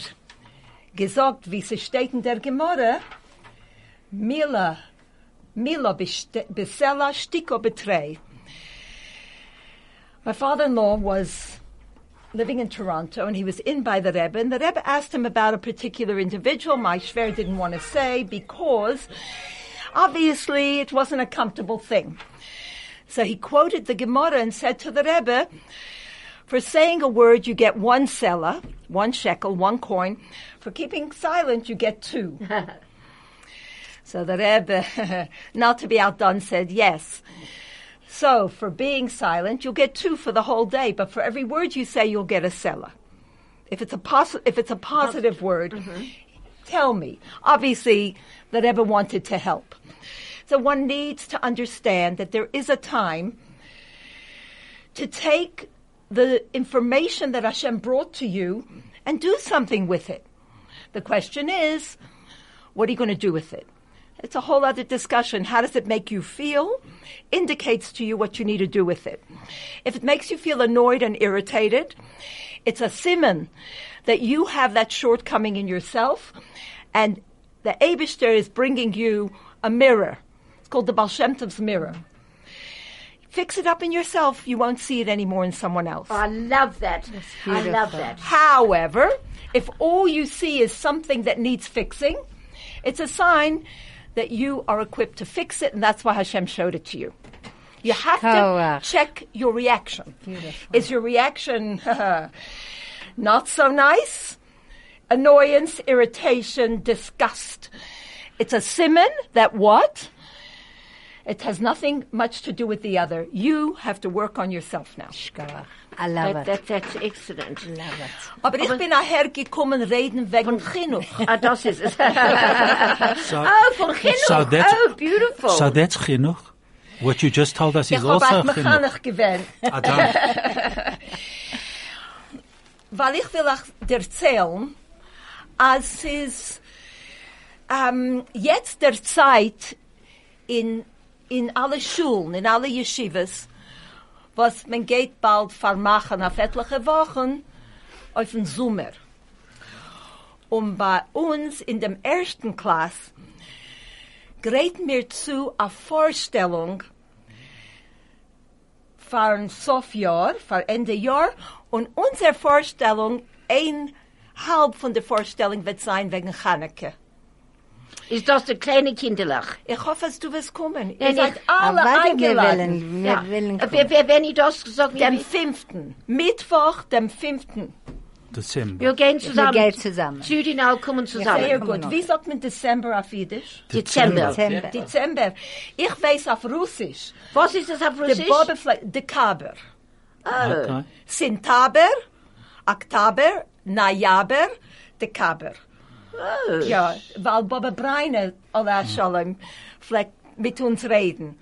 gesagt, wie steht in der Gemorre, Mila, Mila stiko. My father-in-law was living in Toronto, and he was in by the Rebbe, and the Rebbe asked him about a particular individual. My Schwer didn't want to say because obviously it wasn't a comfortable thing. So he quoted the Gemara and said to the Rebbe, for saying a word, you get one selah, one shekel, one coin. For keeping silent, you get two. [laughs] so the Rebbe, [laughs] not to be outdone, said yes. So for being silent, you'll get two for the whole day, but for every word you say, you'll get a selah. If it's a posi- if it's a positive word, mm-hmm. tell me. Obviously, the Rebbe wanted to help. So one needs to understand that there is a time to take the information that Hashem brought to you and do something with it. The question is, what are you going to do with it? It's a whole other discussion. How does it make you feel? Indicates to you what you need to do with it. If it makes you feel annoyed and irritated, it's a simon that you have that shortcoming in yourself, and the Abishter is bringing you a mirror. It's called the Baal mirror. Fix it up in yourself. You won't see it anymore in someone else. I love that. I love that. However, if all you see is something that needs fixing, it's a sign that you are equipped to fix it, and that's why Hashem showed it to you. You have to check your reaction. Is your reaction [laughs] not so nice? Annoyance, irritation, disgust. It's a simon that what? It has nothing much to do with the other. You have to work on yourself now. I love That, it. that, that's excellent. I Love it. Aber ich bin nachher gekommen reden wegen Chinuch. Ah, das ist es. [laughs] So, oh, von Chinuch. So oh, beautiful. so that's chinuch. What you just told us Ich is habe also als chinuch. Mechanich gewählt. Adam. [laughs] Weil ich will euch erzählen, als es ähm, jetzt der Zeit in, in alle Schulen, in alle Yeshivas, was man geht bald vermachen auf etliche Wochen auf den Sommer. Und bei uns in dem ersten Klass gerät mir zu eine Vorstellung ein Sofjahr, für Ende Jahr, und unsere Vorstellung, ein halb von der Vorstellung wird sein wegen Chaneke. Ist das der kleine Kinderlach? Ich hoffe, dass du wirst kommen. Ihr seid ich- alle Aber wir eingeladen. wollen, wir Ja. wollen Wer, wer, wenn ich das gesagt Dem habe, fünften. Mittwoch, dem fünften. December. wir gehen zusammen. gehen zusammen. Ich kommen Sehr zusammen. kommen gut. Wie sagt man Dezember auf Jiddisch? Dezember. Dezember. Dezember. Ich weiß auf Russisch. Was ist das auf Der Russisch? Bobefle Dekaber. Okay. Sintaber, Oktober, Najaber, Dekaber. Ja, weil Baba Breine, Allah Shalom, fleckt mit uns reden.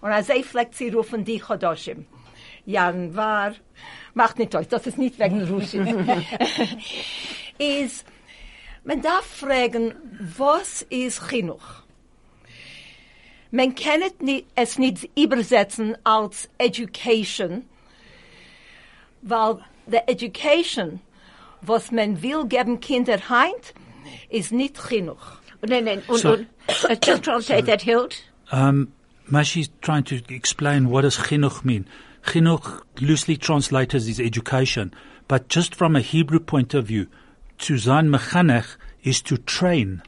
Und als er fleckt, sie rufen die Chodoshim. Januar, macht nicht euch, das ist nicht wegen [laughs] Russisch. ist, man darf fragen, was ist Chinuch? Man kann es nicht, es nicht übersetzen als Education, weil the education, was man will geben Kinder heint, ist nicht Chinuch. Nein, nein, und, So- und, uh, just translate that, Hild. Um, Mashi's trying to explain what does chinuch mean. Chinuch, loosely translated, is education. But just from a Hebrew point of view, to sein mechanech is to train.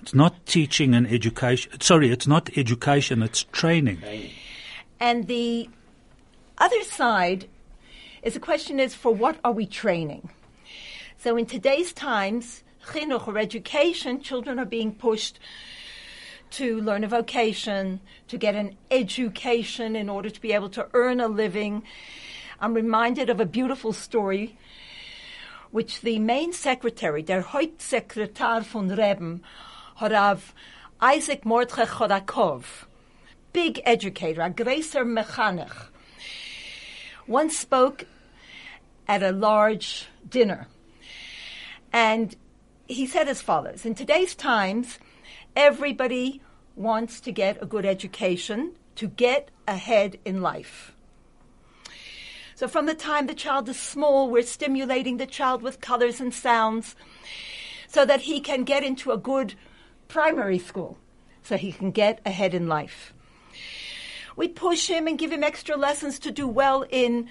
It's not teaching and education. Sorry, it's not education, it's training. And the other side is the question is for what are we training? So in today's times, chinuch or education, children are being pushed to learn a vocation, to get an education in order to be able to earn a living. I'm reminded of a beautiful story which the main secretary, der Hauptsekretär von Reben, Horav Isaac Mordechai Chodakov, big educator, a greiser mechanich, once spoke at a large dinner. And he said as follows In today's times, everybody wants to get a good education to get ahead in life. So from the time the child is small, we're stimulating the child with colors and sounds so that he can get into a good primary school, so he can get ahead in life. We push him and give him extra lessons to do well in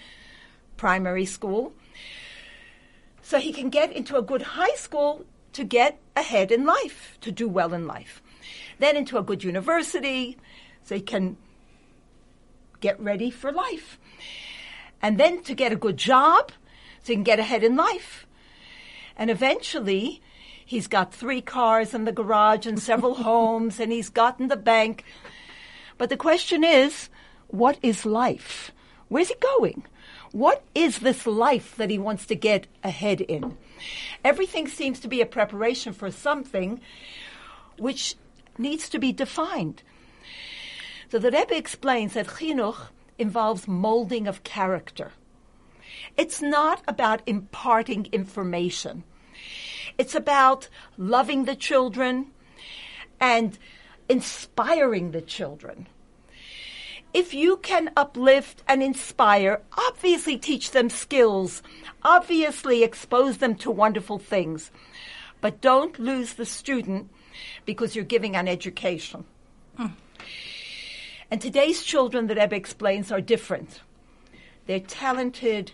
primary school so he can get into a good high school to get ahead in life, to do well in life. Then into a good university so he can get ready for life. And then to get a good job so he can get ahead in life. And eventually, he's got three cars in the garage and several [laughs] homes, and he's gotten the bank. But the question is, what is life? Where's he going? What is this life that he wants to get ahead in? Everything seems to be a preparation for something which needs to be defined. So the Rebbe explains that chinuch involves molding of character. It's not about imparting information. It's about loving the children and inspiring the children. If you can uplift and inspire, obviously teach them skills, obviously expose them to wonderful things, but don't lose the student because you're giving an education. And And today's children, the Rebbe explains, are different. They're talented.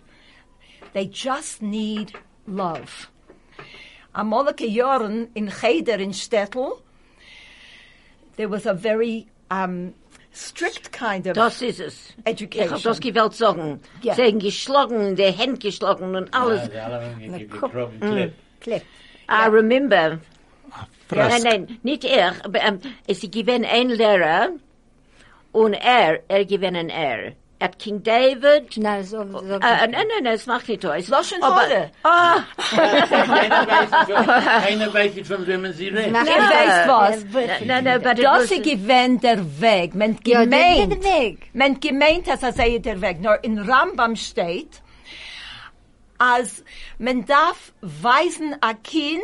They just need love. Amolke Joren in Cheder in Stettel, there was a very um, strict kind of Das ist es. Ich education. hab das gewollt sagen. Ja. Sie haben geschlagen, in die Hände geschlagen und alles. Ja, die alle haben ge- ge- guck. gekrochen, klebt. Clip. I remember. Frost. Nein, nein, nicht er, aber ähm, es gewesen ein Lehrer und er, er gewesen ein er. Hat King David. No, so, so, Äh, nein, nein, nein, es macht nicht aus. Lashon Aber- Hara. Ah, [laughs] Keiner weiß nicht, von- weiß wem sie redet. Mach- Ihr weißt was? nein, nein, nein, it Das ist gewähnt der Weg. Man gemeint, man gemeint, dass er sei der Weg. Nur in Rambam steht, als man darf weisen a Kind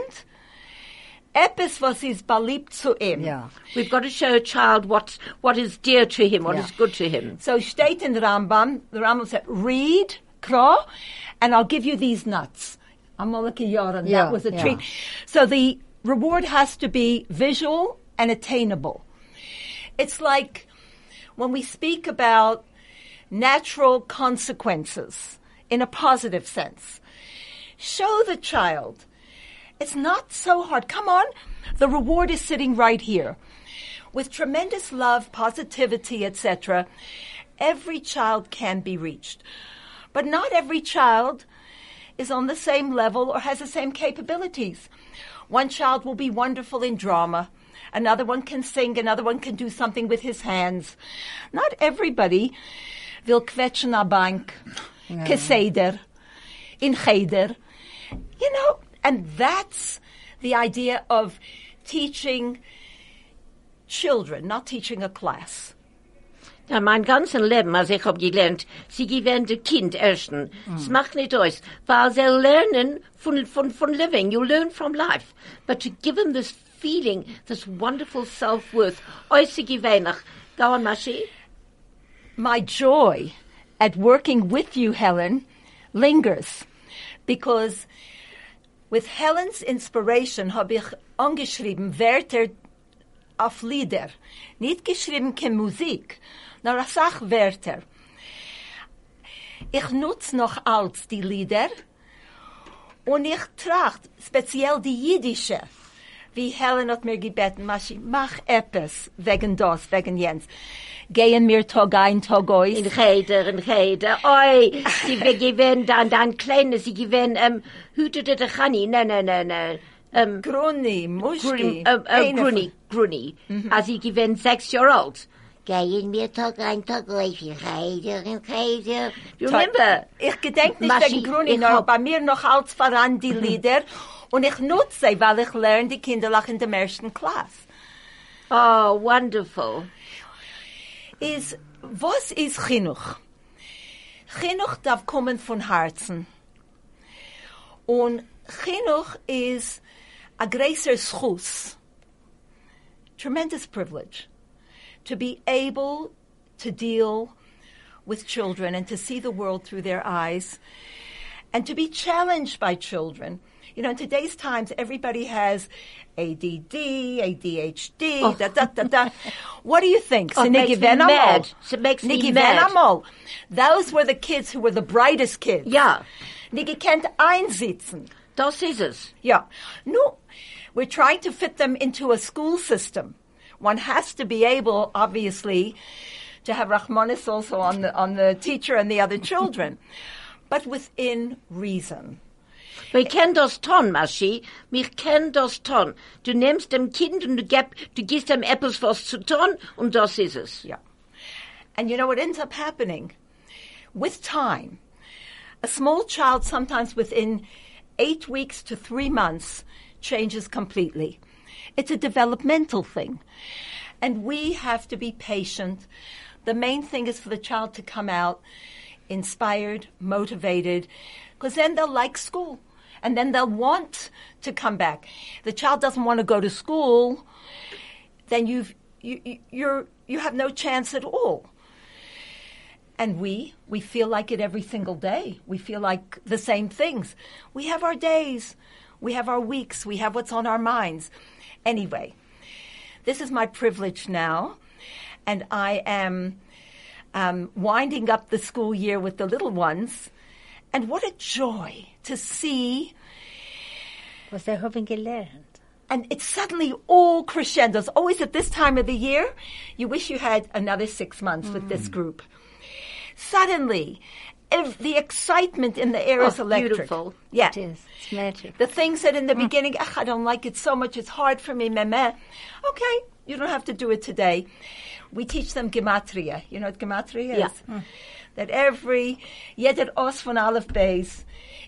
etwas, was ist beliebt zu ihm. Ja. We've got to show a child what, what is dear to him, what Yeah. is good to him. So steht in the Rambam, the Rambam said, read, Kro, and I'll give you these nuts. Amaleki Yoran, Yeah, that was a yeah. treat. So the reward has to be visual and attainable. It's like when we speak about natural consequences in a positive sense. Show the child. It's not so hard. Come on. The reward is sitting right here. With tremendous love, positivity, etc., every child can be reached. But not every child is on the same level or has the same capabilities. One child will be wonderful in drama. Another one can sing. Another one can do something with his hands. Not everybody will kwetschen a bank, keseder, in cheder. You know, and that's the idea of teaching children, not teaching a class. Ja, mein ganzes Leben, als ich hab gelernt, sie gewähnt ein Kind ersten. Es mm. macht nicht aus, weil sie lernen von, von, von living. You learn from life. But to give them this feeling, this wonderful self-worth, äußere gewähnt. Go on, Mashi. my joy at working with you, Helen, lingers because with Helen's inspiration habe ich angeschrieben Wörter auf Lieder. Nicht geschrieben keine Musik, nur eine Sachwörter. Ich nutze noch als die Lieder und ich tracht speziell die jiddische. Wie Helen hat mir gebeten, Maschi, mach etwas wegen das, wegen Jens. Gehen wir Tag ein, Tag aus. In Cheder, in Cheder. Oi, sie [laughs] gewähnt dann, dann kleine, sie gewähnt, ähm, hütete de Chani, nein, nein, nein, nein. Ähm, Gruni, Muschki. Gruni, äh, äh, Gruni, Gruni. Als sie gewähnt sechs Jahre alt. Gehen wir Tag ein, Tag in Cheder, in Cheder. You von- remember? Ich gedenk nicht Maschi, wegen Gruni, ich nur bei mir noch als voran die Lieder. Und ich nutze sie, weil ich lerne die Kinderlach in der ersten Klasse. Oh, wonderful. Is, was ist Chinuch? Chinuch darf kommen von Herzen. Und Chinuch ist a größer Schuss. Tremendous privilege to be able to deal with children and to see the world through their eyes and to be challenged by children. You know, in today's times, everybody has ADD, ADHD, Oh. da, da, da, da. What do you think? Oh, So me mad. It makes mad. Venamol. Those were the kids who were the brightest kids. Ja, Niki kennt einsitzen. das ist es. Yeah. No, we're trying to fit them into a school system. One has to be able, obviously, to have Rahmanis also on the, on the teacher and the other children, [laughs] but within reason. Wir kennen das Ton, Maschi. Wir kennen das Ton. Du nimmst dem Kind und du, gib, du gibst dem etwas was zu tun und das ist es. Yeah. And you know what ends up happening? With time, a small child sometimes within eight weeks to three months changes completely. It's a developmental thing. And we have to be patient. The main thing is for the child to come out inspired, motivated, because then they'll like school. And then they'll want to come back. The child doesn't want to go to school, then you've, you, you, you're, you have no chance at all. And we, we feel like it every single day. We feel like the same things. We have our days. We have our weeks. We have what's on our minds. Anyway, this is my privilege now. and I am um, winding up the school year with the little ones. And what a joy to see. Was they haben gelernt? And it's suddenly all crescendos. Always at this time of the year, you wish you had another six months with this group. Suddenly, ev- the excitement in the air oh, is Oh, electric. beautiful. Yeah. It is. It's magic. The things that in the mm. beginning, "Ach, I don't like it so much, it's hard for me, meh, meh." Okay, you don't have to do it today. We teach them gematria. You know what gematria Yeah. is? Mm. That every, jeder os von alef beis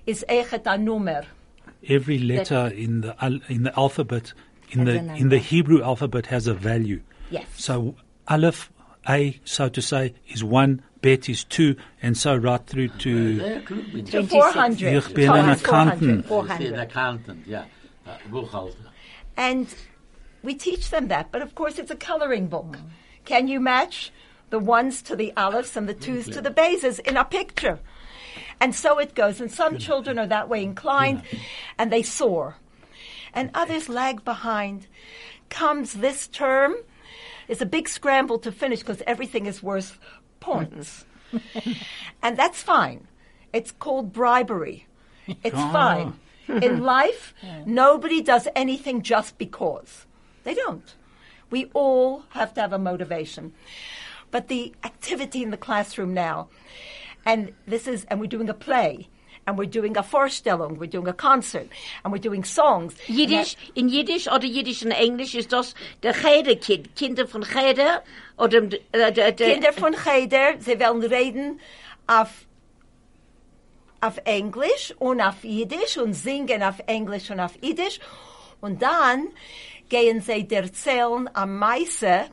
is echet a nummer. Every letter in the in the alphabet in the in the Hebrew alphabet has a value. Yes. So aleph a so to say is one, bet is two, and so right through to To 400. Ich bin ein Times 400. Accountant. 400. An accountant, yeah. Uh, And we teach them that, but of course it's a coloring book. Can you match the ones to the aleph and the twos to the bases in a picture? And so it goes. And some children are that way inclined and they soar. And others lag behind. Comes this term, it's a big scramble to finish because everything is worth points. [laughs] and that's fine. It's called bribery. It's ah. fine. In [laughs] life, nobody does anything just because. They don't. We all have to have a motivation. But the activity in the classroom now, and this is, and we're doing a play, and we're doing a Vorstellung, we're doing a concert, and we're doing songs. Jiddisch, in Jiddisch oder Jiddisch und Englisch ist das der Cheder-Kind, Kinder von Cheder oder äh, der, der, Kinder von Cheder, sie wollen reden auf, auf Englisch und auf Jiddisch und singen auf Englisch und auf Jiddisch. Und dann gehen sie erzählen am Meise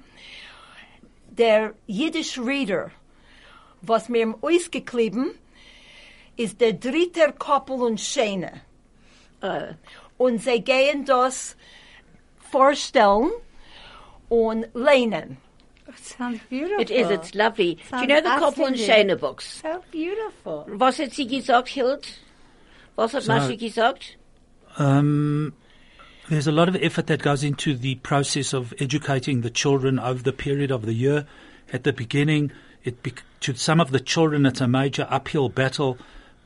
der Jiddisch Reader, was mir im ausgeklebt ist der dritte Koppel und Schäne. äh, Und sie gehen das vorstellen und lehnen. Sounds beautiful. it is, it's lovely. Do you know the Koppel und absolutely- Schäne books? so beautiful. Was hat sie gesagt, Hild? Was hat So- Maschi gesagt? Um, there's a lot of effort that goes into the process of educating the children over the period of the year. At the beginning, it bec- to some of the children, it's a major uphill battle,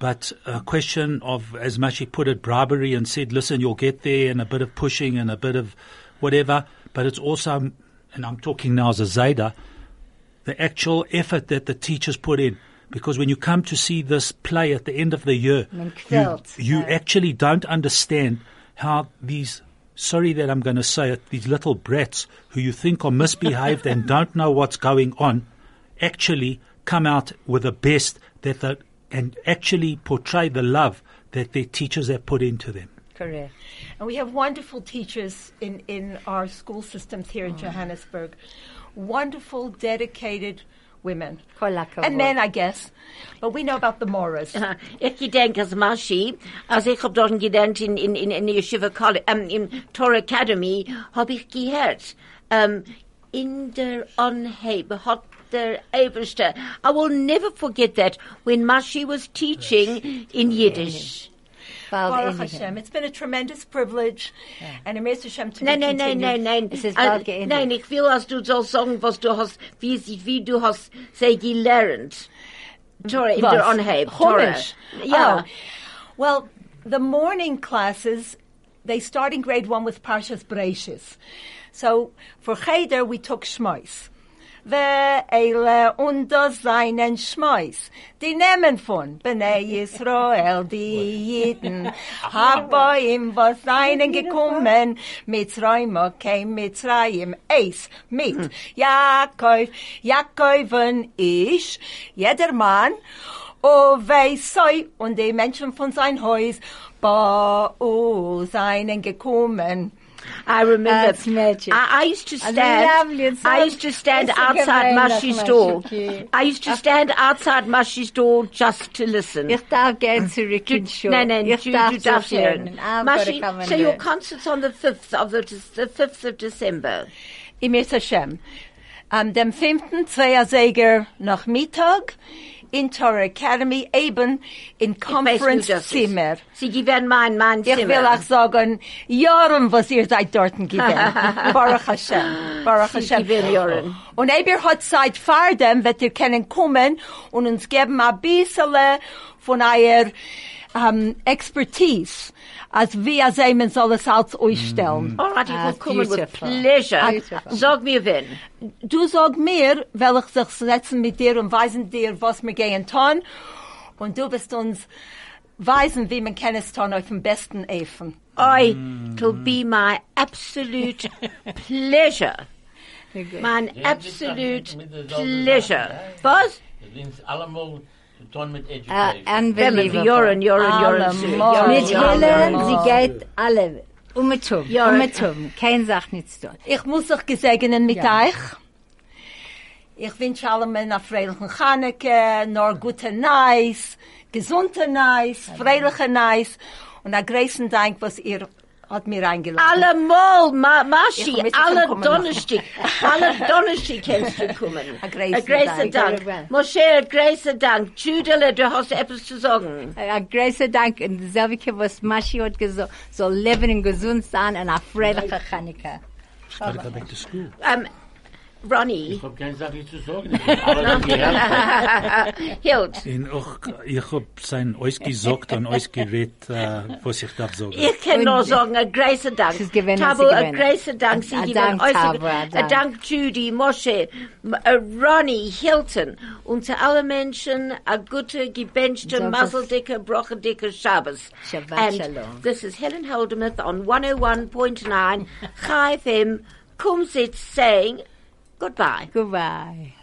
but a question of, as Mashi put it, bribery and said, listen, you'll get there, and a bit of pushing and a bit of whatever. But it's also, and I'm talking now as a Zayda, the actual effort that the teachers put in. Because when you come to see this play at the end of the year, you, you actually don't understand how these, sorry that I'm going to say it, these little brats who you think are misbehaved [laughs] and don't know what's going on, actually come out with the best that the, and actually portray the love that their teachers have put into them. Correct. And we have wonderful teachers in, in our school systems here in Mm. Johannesburg. Wonderful, dedicated women. Kol. And men, I guess. But we know about the Moras. Uh-huh. Aha. Ich gedenk als Maschi, als ich hab dort gelernt in, in, in, in Yeshiva College, um, ähm, im Torah Academy, hab ich gehört, ähm, um, in der Anhebe hat der Eberste, I will never forget that, when Maschi was teaching in Yiddish. Baruch. Hashem. It's been a tremendous privilege. And a Hashem to Nein, be nein, nein, continued. nein, nein. Es ist Äh, uh, bald geendet. nein, ich will, dass du sollst sagen, was du hast, wie, sie- wie du hast sie gelernt. Torah, in der Was? Anhebe. Torah. Chumash. Ja. Oh. Well, the morning classes, they start in grade one with Parshas Breishis. So for Cheder, we took Shmois. Ve'ele unter seinen Schmeus, die nehmen von Bnei Israel, die Jiden, [laughs] Haboim, was seinen gekommen, Mitzrayim, kein Mitzrayim, Eis, mit Jakob, Jakoben ich, jeder Mann, O sei und die Menschen von sein Haus, Bau seinen gekommen. I remember. That's magic. I, I used to stand. I used to stand outside Mashi's door. I used to stand outside Mashi's door just to listen. Ich darf gern zurück in Schule. Nein, nein, ich du, darf du so darfst lernen. lernen. I've to Mashi, so your concert's on the fifth of the the fifth of December. Im Hashem. Am dem 5. Zweiersäger nach Mittag in Torah Academy, eben in Ich weiß, wo Conference das ist. Zimmer. Sie gewähren mein, Ich Zimmer. will auch sagen, Jahren, was ihr seid dort gewesen. [laughs] Baruch Hashem. Baruch Sie Hashem. Jahren. Und Eber hat Zeit vor dem, wird ihr können kommen und uns geben ein bisschen von eurer ähm, Expertise, als wie er sei, man soll es als euch stellen. All right, ich will kommen with pleasure. Beautiful. Sag mir wenn. Du sag mir, will ich sich setzen mit dir und weisen dir, was wir gehen tun. Und du bist uns weisen, wie man kann es tun auf dem besten Efen. I, it'll be my absolute [laughs] pleasure. My absolute pleasure. Was? Das sind allemal done mit education. Uh, unbelievable. Joren, Joren, Joren. Mit Helen, sie geht alle. Um mit zum. Ja, um mit zum. Kein Sach nichts dort. Ich muss euch gesegnen mit ja. euch. Ich wünsche allen Männern freilichen Chaneke, nur gute Nice, gesunde Nice, freiliche Nice und ein großen Dank, was ihr hat mir eingeladen. Allemal, Ma Maschi, alle. Donnerstag, alle Donnerstag kannst du kommen. [laughs] Ein großer Dank. Dank. Moshe, ein großer Dank. Judele, du hast etwas zu sagen. Ein großer Dank und dasselbe, was Maschi hat gesagt, soll leben und gesund sein und eine freiliche Chanukah. Go back to school. Um, Ronnie, Ich hab keine Sache zu sagen. Ich [laughs] hab alles gehört. [laughs] Hild, En auch, ich hab sein euch gesagt und euch gerät, äh, was ich darf sagen. ich kann nur sagen, ein großer Dank. Sie ist gewinnen, Tabo, sie ein gewinnen. großer Dank. Sie Ein gewinnen. Dank, Äußer- ein Ein Dank. Dank, Judy, Moshe, äh, Ronnie, Hilton. Und zu allen Menschen, a gute, gebenchte, Shabbos. musseldicke, brochendicke Shabbos. Shabbat And shalom. this is Helen Holdemuth on 101.9 Chai FM, Kumzits saying goodbye. Goodbye.